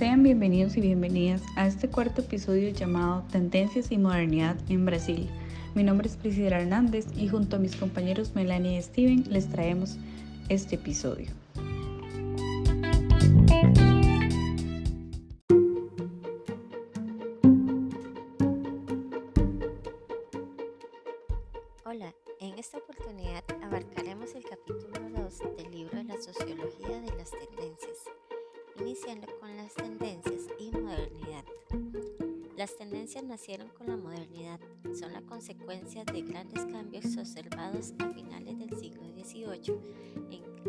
Sean bienvenidos y bienvenidas a este cuarto episodio llamado Tendencias y Modernidad en Brasil. Mi nombre es Priscila Hernández y junto a mis compañeros Melanie y Steven les traemos este episodio. Con las tendencias y modernidad. Las tendencias nacieron con la modernidad, son la consecuencia de grandes cambios observados a finales del siglo XVIII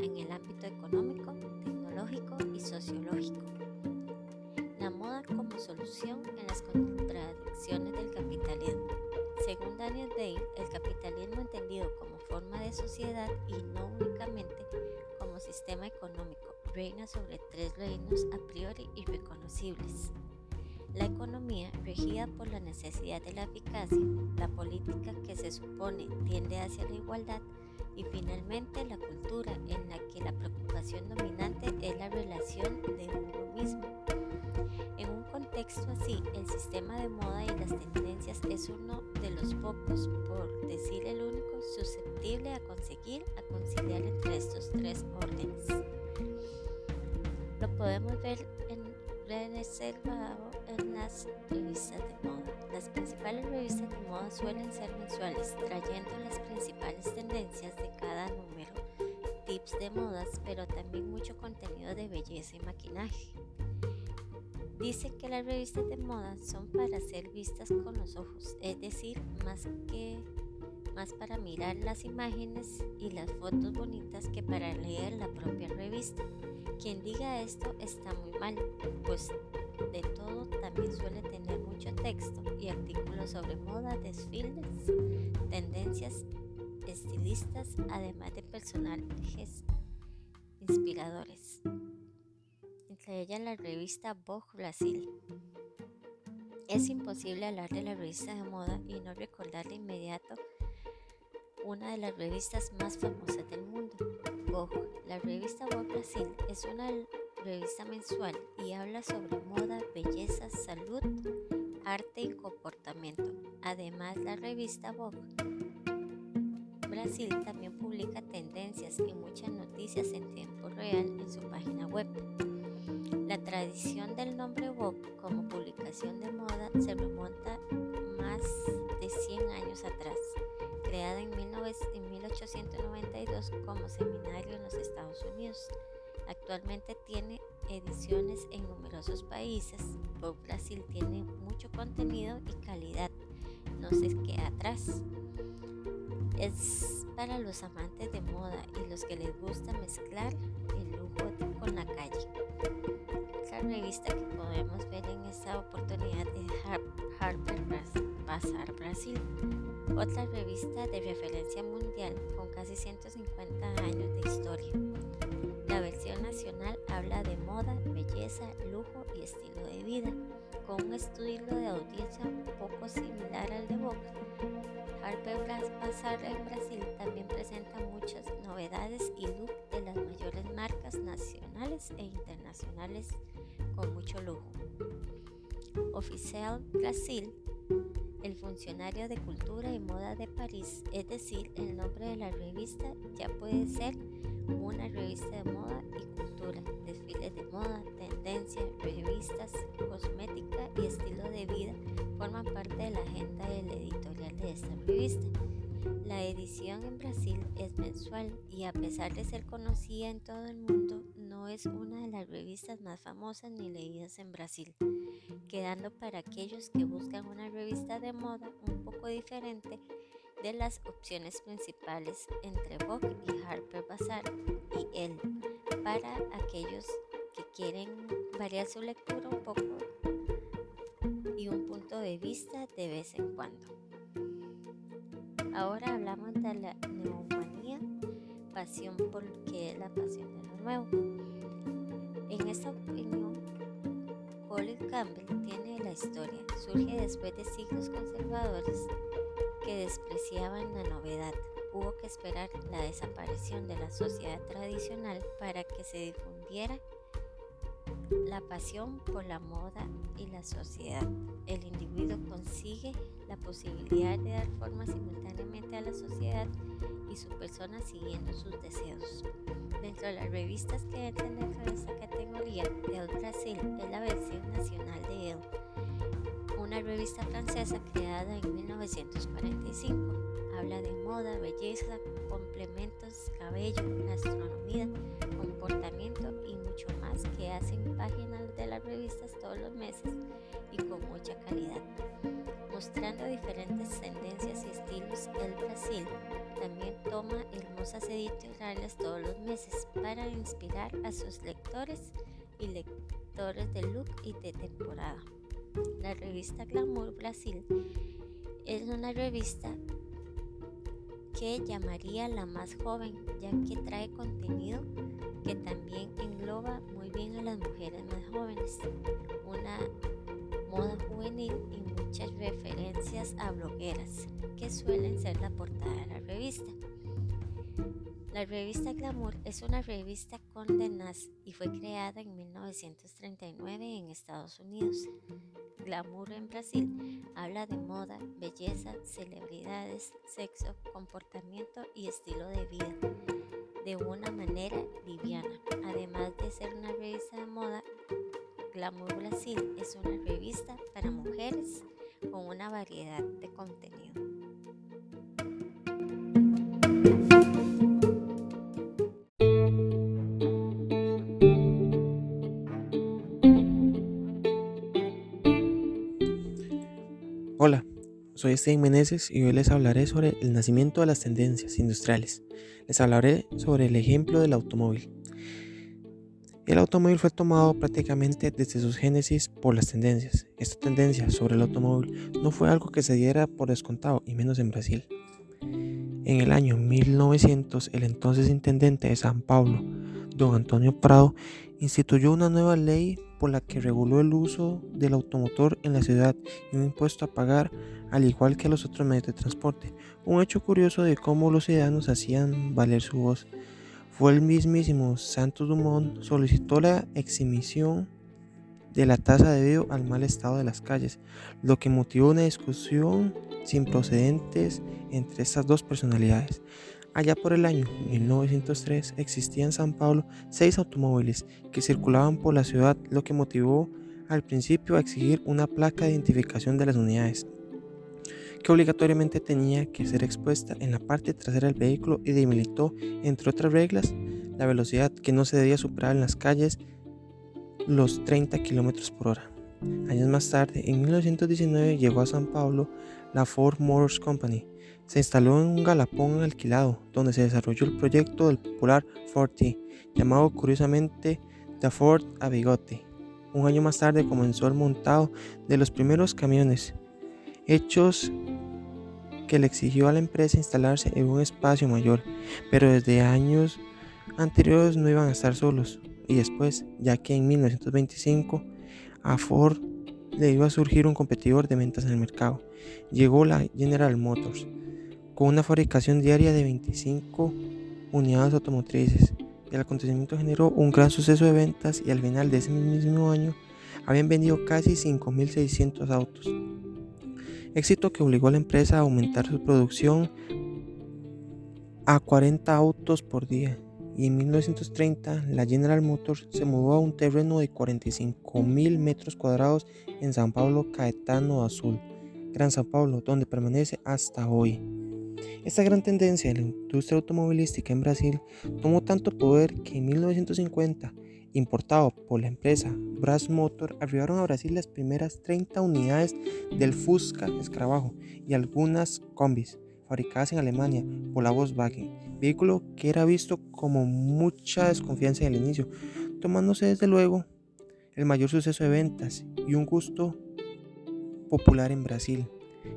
en, el ámbito económico, tecnológico y sociológico. La moda como solución en las contradicciones del capitalismo. Según Daniel Day, el capitalismo entendido como forma de sociedad y no únicamente como sistema económico reina sobre tres reinos a priori irreconocibles. La economía, regida por la necesidad de la eficacia, la política que se supone tiende hacia la igualdad y finalmente la cultura en la que la preocupación dominante es la relación de uno mismo. En un contexto así, el sistema de moda y las tendencias es uno de los pocos, por decir el único, susceptible a conseguir a conciliar entre estos tres órdenes. Lo podemos ver en en las revistas de moda. Las principales revistas de moda suelen ser mensuales, trayendo las principales tendencias de cada número, tips de modas, pero también mucho contenido de belleza y maquillaje. Dicen que las revistas de moda son para ser vistas con los ojos, es decir, más que más para mirar las imágenes y las fotos bonitas que para leer la propia revista. Quien diga esto está muy mal, pues de todo también suele tener mucho texto y artículos sobre moda, desfiles, tendencias, estilistas, además de personajes inspiradores entre ellas la revista Vogue Brasil. Es imposible hablar de la revista de moda y no recordar de inmediato una de las revistas más famosas del mundo, La revista Vogue Brasil es una revista mensual y habla sobre moda, belleza, salud, arte y comportamiento. Además, la revista Vogue Brasil también publica tendencias y muchas noticias en tiempo real en su página web. La tradición del nombre Vogue como publicación de moda se remonta más de 100 años atrás, creada en, 1892 como seminario en los Estados Unidos. Actualmente tiene ediciones en numerosos países. Vogue Brasil tiene mucho contenido y calidad, no se queda atrás. Es para los amantes de moda y los que les gusta mezclar el lujo con la calle revista que podemos ver en esta oportunidad es Harper Bazaar Brasil, otra revista de referencia mundial con casi 150 años de historia. La versión nacional habla de moda, belleza, lujo y estilo de vida, con un estilo de audiencia un poco similar al de Vogue. Harper Bazaar en Brasil también presenta muchas novedades y look de las mayores marcas nacionales e internacionales con mucho lujo. Oficial Brasil, el funcionario de cultura y moda de París, es decir, el nombre de la revista ya puede ser una revista de moda y cultura, desfiles de moda, tendencias, revistas, cosmética y estilo de vida forman parte de la agenda del editorial de esta revista. La edición en Brasil es mensual y a pesar de ser conocida en todo el mundo, es una de las revistas más famosas ni leídas en Brasil, quedando para aquellos que buscan una revista de moda un poco diferente de las opciones principales entre Vogue y Harper Bazaar y Elle, para aquellos que quieren variar su lectura un poco y un punto de vista de vez en cuando. Ahora hablamos de la pasión porque la pasión de lo nuevo. En esta opinión, Colin Campbell tiene la historia. Surge después de siglos conservadores que despreciaban la novedad. Hubo que esperar la desaparición de la sociedad tradicional para que se difundiera la pasión por la moda y la sociedad. El individuo consigue la posibilidad de dar forma simultáneamente a la sociedad y su persona siguiendo sus deseos. Dentro de las revistas que entran dentro de esta categoría, El Brasil es la versión nacional de El, una revista francesa creada en 1945. Habla de moda, belleza, complementos, cabello, gastronomía, comportamiento y mucho más que hacen páginas de las revistas todos los meses y con mucha calidad. Mostrando diferentes tendencias y estilos, el Brasil también toma hermosas editoriales todos los meses para inspirar a sus lectores y lectores de look y de temporada. La revista Glamour Brasil es una revista que llamaría la más joven, ya que trae contenido que también engloba muy bien a las mujeres más jóvenes, una moda juvenil y muchas referencias a blogueras, que suelen ser la portada de la revista. La revista Glamour es una revista con Denas y fue creada en 1939 en Estados Unidos. Glamour en Brasil habla de moda, belleza, celebridades, sexo, comportamiento y estilo de vida de una manera liviana. Además de ser una revista de moda, Glamour Brasil es una revista para mujeres con una variedad de contenido. Hola, soy Steven Meneses y hoy les hablaré sobre el nacimiento de las tendencias industriales. Les hablaré sobre el ejemplo del automóvil. El automóvil fue tomado prácticamente desde sus génesis por las tendencias. Esta tendencia sobre el automóvil no fue algo que se diera por descontado, y menos en Brasil. En el año 1900, el entonces intendente de San Paulo, don Antonio Prado, instituyó una nueva ley por la que reguló el uso del automotor en la ciudad y un impuesto a pagar al igual que a los otros medios de transporte. Un hecho curioso de cómo los ciudadanos hacían valer su voz. Fue el mismísimo Santos Dumont solicitó la exhibición de la tasa debido al mal estado de las calles, lo que motivó una discusión sin procedentes entre estas dos personalidades. Allá por el año 1903 existían en San Pablo seis automóviles que circulaban por la ciudad, lo que motivó al principio a exigir una placa de identificación de las unidades, que obligatoriamente tenía que ser expuesta en la parte trasera del vehículo y debilitó, entre otras reglas, la velocidad que no se debía superar en las calles los 30 km por hora. Años más tarde, en 1919, llegó a San Pablo la Ford Motors Company, se instaló en un galapón alquilado donde se desarrolló el proyecto del popular Ford T, llamado curiosamente The Ford a bigote. Un año más tarde comenzó el montado de los primeros camiones, hechos que le exigió a la empresa instalarse en un espacio mayor, pero desde años anteriores no iban a estar solos. Y después, ya que en 1925 a Ford le iba a surgir un competidor de ventas en el mercado, llegó la General Motors con una fabricación diaria de 25 unidades automotrices. El acontecimiento generó un gran suceso de ventas y al final de ese mismo año habían vendido casi 5.600 autos. Éxito que obligó a la empresa a aumentar su producción a 40 autos por día y en 1930 la General Motors se mudó a un terreno de 45.000 metros cuadrados en San Pablo Caetano Azul, Gran San Pablo, donde permanece hasta hoy. Esta gran tendencia de la industria automovilística en Brasil tomó tanto poder que en 1950, importado por la empresa Brás Motor, arribaron a Brasil las primeras 30 unidades del Fusca Escarabajo y algunas combis fabricadas en Alemania por la Volkswagen, vehículo que era visto como mucha desconfianza en el inicio, tomándose desde luego el mayor suceso de ventas y un gusto popular en Brasil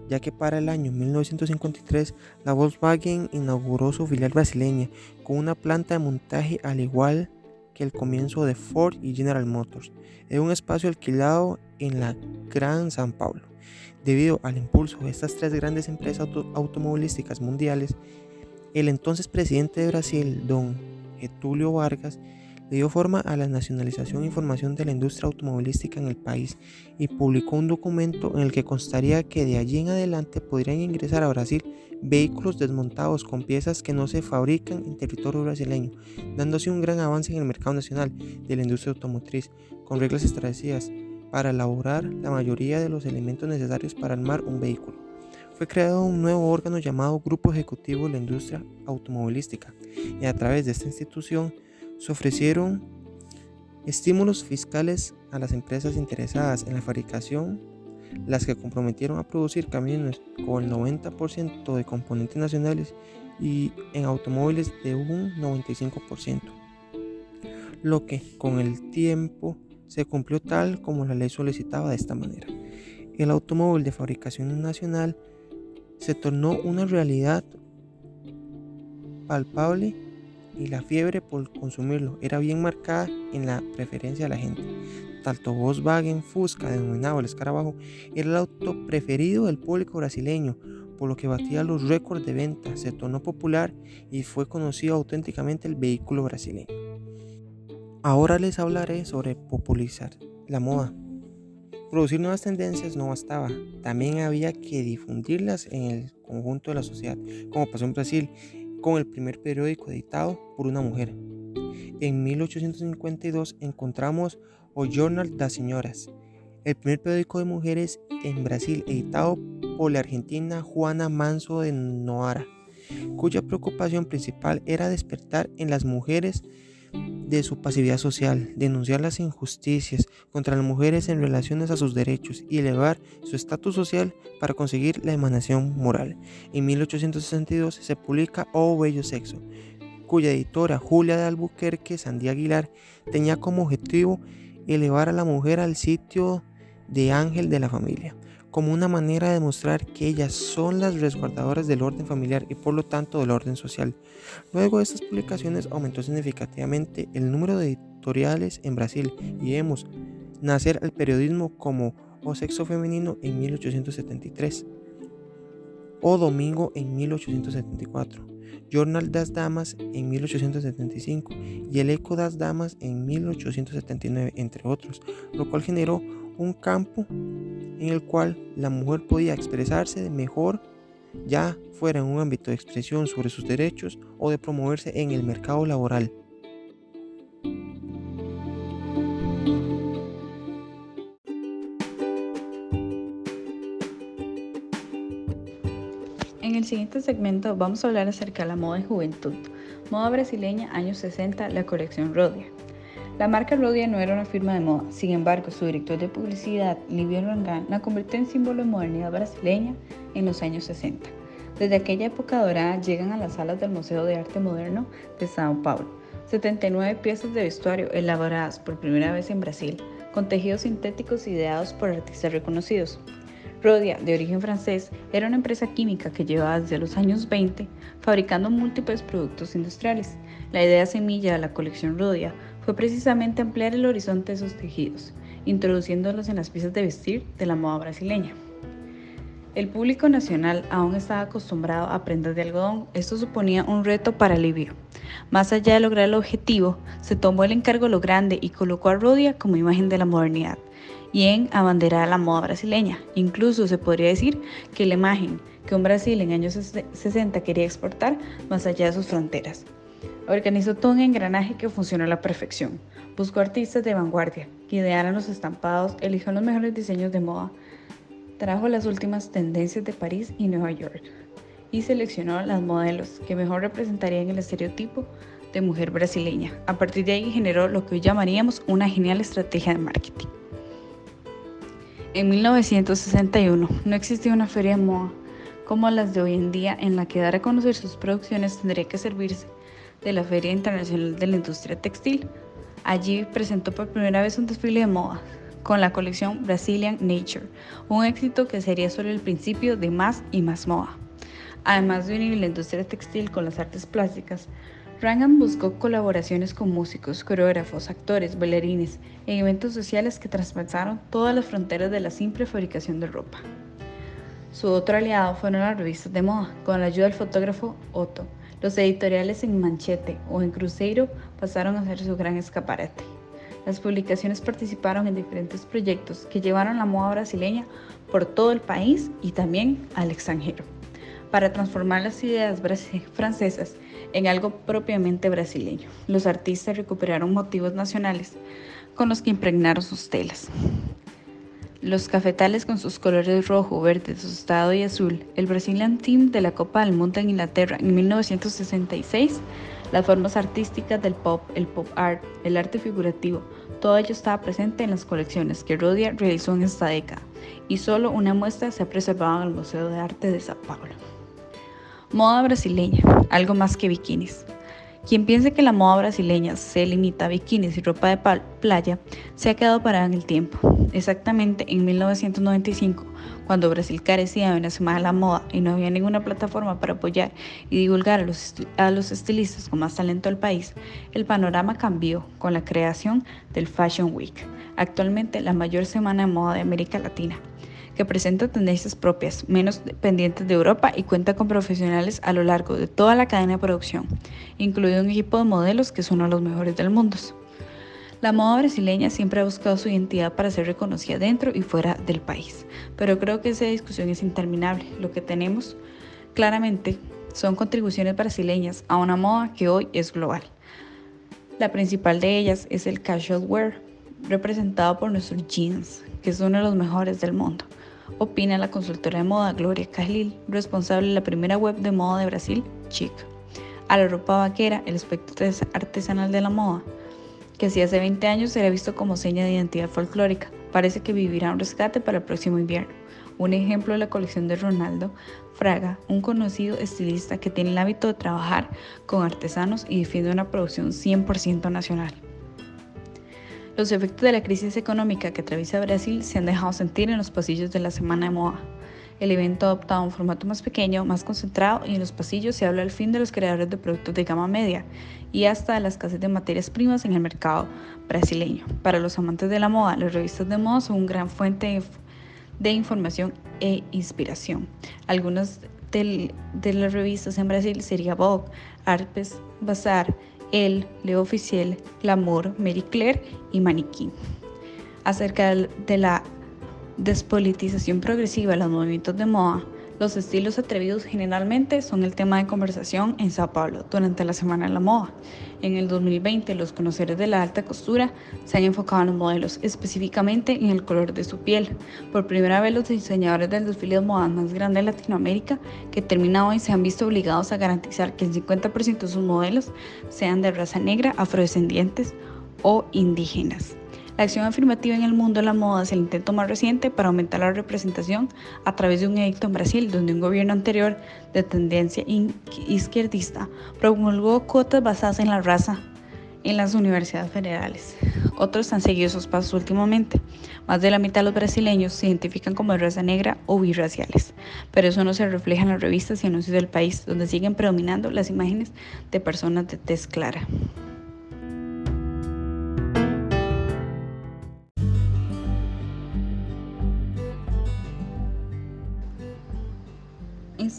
ya que para el año 1953 la Volkswagen inauguró su filial brasileña con una planta de montaje al igual que el comienzo de Ford y General Motors, en un espacio alquilado en la Gran San Paulo. Debido al impulso de estas tres grandes empresas automovilísticas mundiales, el entonces presidente de Brasil, don Getulio Vargas, dio forma a la nacionalización e información de la industria automovilística en el país y publicó un documento en el que constaría que de allí en adelante podrían ingresar a Brasil vehículos desmontados con piezas que no se fabrican en territorio brasileño, dándose un gran avance en el mercado nacional de la industria automotriz, con reglas establecidas para elaborar la mayoría de los elementos necesarios para armar un vehículo. Fue creado un nuevo órgano llamado Grupo Ejecutivo de la Industria Automovilística y a través de esta institución se ofrecieron estímulos fiscales a las empresas interesadas en la fabricación, las que comprometieron a producir camiones con el 90% de componentes nacionales y en automóviles de un 95%, lo que con el tiempo se cumplió tal como la ley solicitaba de esta manera. El automóvil de fabricación nacional se tornó una realidad palpable y la fiebre por consumirlo era bien marcada en la preferencia de la gente. Tanto Volkswagen Fusca, denominado el escarabajo, era el auto preferido del público brasileño, por lo que batía los récords de venta, se tornó popular y fue conocido auténticamente el vehículo brasileño. Ahora les hablaré sobre popularizar la moda. Producir nuevas tendencias no bastaba, también había que difundirlas en el conjunto de la sociedad, como pasó en Brasil con el primer periódico editado por una mujer. En 1852 encontramos O Jornal das Senhoras, el primer periódico de mujeres en Brasil editado por la argentina Juana Manso de Noara, cuya preocupación principal era despertar en las mujeres de su pasividad social, denunciar las injusticias contra las mujeres en relaciones a sus derechos y elevar su estatus social para conseguir la emanación moral. En 1862 se publica Oh Bello Sexo, cuya editora Julia de Albuquerque Sandía Aguilar tenía como objetivo elevar a la mujer al sitio de ángel de la familia como una manera de demostrar que ellas son las resguardadoras del orden familiar y por lo tanto del orden social. Luego de estas publicaciones aumentó significativamente el número de editoriales en Brasil y vemos nacer el periodismo como O Sexo Femenino en 1873, O Domingo en 1874, Jornal das Damas en 1875 y El Eco das Damas en 1879, entre otros, lo cual generó un campo en el cual la mujer podía expresarse mejor, ya fuera en un ámbito de expresión sobre sus derechos o de promoverse en el mercado laboral. En el siguiente segmento vamos a hablar acerca de la moda de juventud. Moda brasileña años 60, la colección Rodia. La marca Rodia no era una firma de moda, sin embargo, su director de publicidad, Livio Rangán, la convirtió en símbolo de modernidad brasileña en los años 60. Desde aquella época dorada llegan a las salas del Museo de Arte Moderno de São Paulo 79 piezas de vestuario elaboradas por primera vez en Brasil, con tejidos sintéticos ideados por artistas reconocidos. Rodia, de origen francés, era una empresa química que llevaba desde los años 20 fabricando múltiples productos industriales. La idea semilla de la colección Rodia fue precisamente ampliar el horizonte de sus tejidos, introduciéndolos en las piezas de vestir de la moda brasileña. El público nacional aún estaba acostumbrado a prendas de algodón, esto suponía un reto para Livio. Más allá de lograr el objetivo, se tomó el encargo lo grande y colocó a Rodia como imagen de la modernidad y en abanderar la moda brasileña. Incluso se podría decir que la imagen que un Brasil en años 60 quería exportar más allá de sus fronteras. Organizó todo un engranaje que funcionó a la perfección. Buscó artistas de vanguardia que idearan los estampados, eligió los mejores diseños de moda, trajo las últimas tendencias de París y Nueva York y seleccionó las modelos que mejor representarían el estereotipo de mujer brasileña. A partir de ahí generó lo que hoy llamaríamos una genial estrategia de marketing. En 1961 no existía una feria de moda como las de hoy en día en la que dar a conocer sus producciones tendría que servirse de la Feria Internacional de la Industria Textil. Allí presentó por primera vez un desfile de moda con la colección Brazilian Nature, un éxito que sería solo el principio de más y más moda. Además de unir la industria textil con las artes plásticas, Rangan buscó colaboraciones con músicos, coreógrafos, actores, bailarines en eventos sociales que traspasaron todas las fronteras de la simple fabricación de ropa. Su otro aliado fueron las revistas de moda, con la ayuda del fotógrafo Otto, Los editoriales en Manchete o en Cruzeiro pasaron a ser su gran escaparate. Las publicaciones participaron en diferentes proyectos que llevaron la moda brasileña por todo el país y también al extranjero, para transformar las ideas francesas en algo propiamente brasileño. Los artistas recuperaron motivos nacionales con los que impregnaron sus telas. Los cafetales con sus colores rojo, verde, tostado y azul, el Brazilian Team de la Copa del Mundo en Inglaterra en 1966 las formas artísticas del pop, el pop art, el arte figurativo, todo ello estaba presente en las colecciones que Rodia realizó en esta década y solo una muestra se ha preservado en el Museo de Arte de Sao Paulo. Moda brasileña, algo más que bikinis. Quien piense que la moda brasileña se limita a bikinis y ropa de playa se ha quedado parada en el tiempo. Exactamente en 1995, cuando Brasil carecía de una semana de la moda y no había ninguna plataforma para apoyar y divulgar a los, a los estilistas con más talento del país, el panorama cambió con la creación del Fashion Week, actualmente la mayor semana de moda de América Latina que presenta tendencias propias, menos dependientes de Europa y cuenta con profesionales a lo largo de toda la cadena de producción, incluido un equipo de modelos que son los mejores del mundo. La moda brasileña siempre ha buscado su identidad para ser reconocida dentro y fuera del país, pero creo que esa discusión es interminable. Lo que tenemos claramente son contribuciones brasileñas a una moda que hoy es global. La principal de ellas es el casual wear, representado por nuestros jeans, que es uno de los mejores del mundo opina la consultora de moda Gloria Cajlil, responsable de la primera web de moda de Brasil, Chic. A la ropa vaquera, el aspecto artesanal de la moda, que si hace 20 años era visto como seña de identidad folclórica, parece que vivirá un rescate para el próximo invierno. Un ejemplo de la colección de Ronaldo Fraga, un conocido estilista que tiene el hábito de trabajar con artesanos y defiende una producción 100% nacional. Los efectos de la crisis económica que atraviesa Brasil se han dejado sentir en los pasillos de la Semana de Moda. El evento ha adoptado un formato más pequeño, más concentrado y en los pasillos se habla al fin de los creadores de productos de gama media y hasta de la escasez de materias primas en el mercado brasileño. Para los amantes de la moda, las revistas de moda son una gran fuente de información e inspiración. Algunas de las revistas en Brasil serían Vogue, Arpes, Bazar, el, Leo Oficial, Glamour, Mary Claire y Maniquí. Acerca de la despolitización progresiva de los movimientos de moda, los estilos atrevidos generalmente son el tema de conversación en Sao Paulo durante la Semana de la Moda. En el 2020, los conocedores de la alta costura se han enfocado en los modelos, específicamente en el color de su piel. Por primera vez, los diseñadores del desfile de moda más grande de Latinoamérica que termina hoy se han visto obligados a garantizar que el 50% de sus modelos sean de raza negra, afrodescendientes o indígenas. La acción afirmativa en el mundo de la moda es el intento más reciente para aumentar la representación a través de un edicto en Brasil, donde un gobierno anterior de tendencia izquierdista promulgó cuotas basadas en la raza en las universidades federales. Otros han seguido esos pasos últimamente. Más de la mitad de los brasileños se identifican como de raza negra o birraciales, pero eso no se refleja en las revistas y anuncios del país, donde siguen predominando las imágenes de personas de tez clara.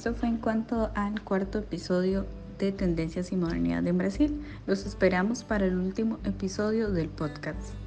Esto fue en cuanto al cuarto episodio de Tendencias y Modernidad en Brasil. Los esperamos para el último episodio del podcast.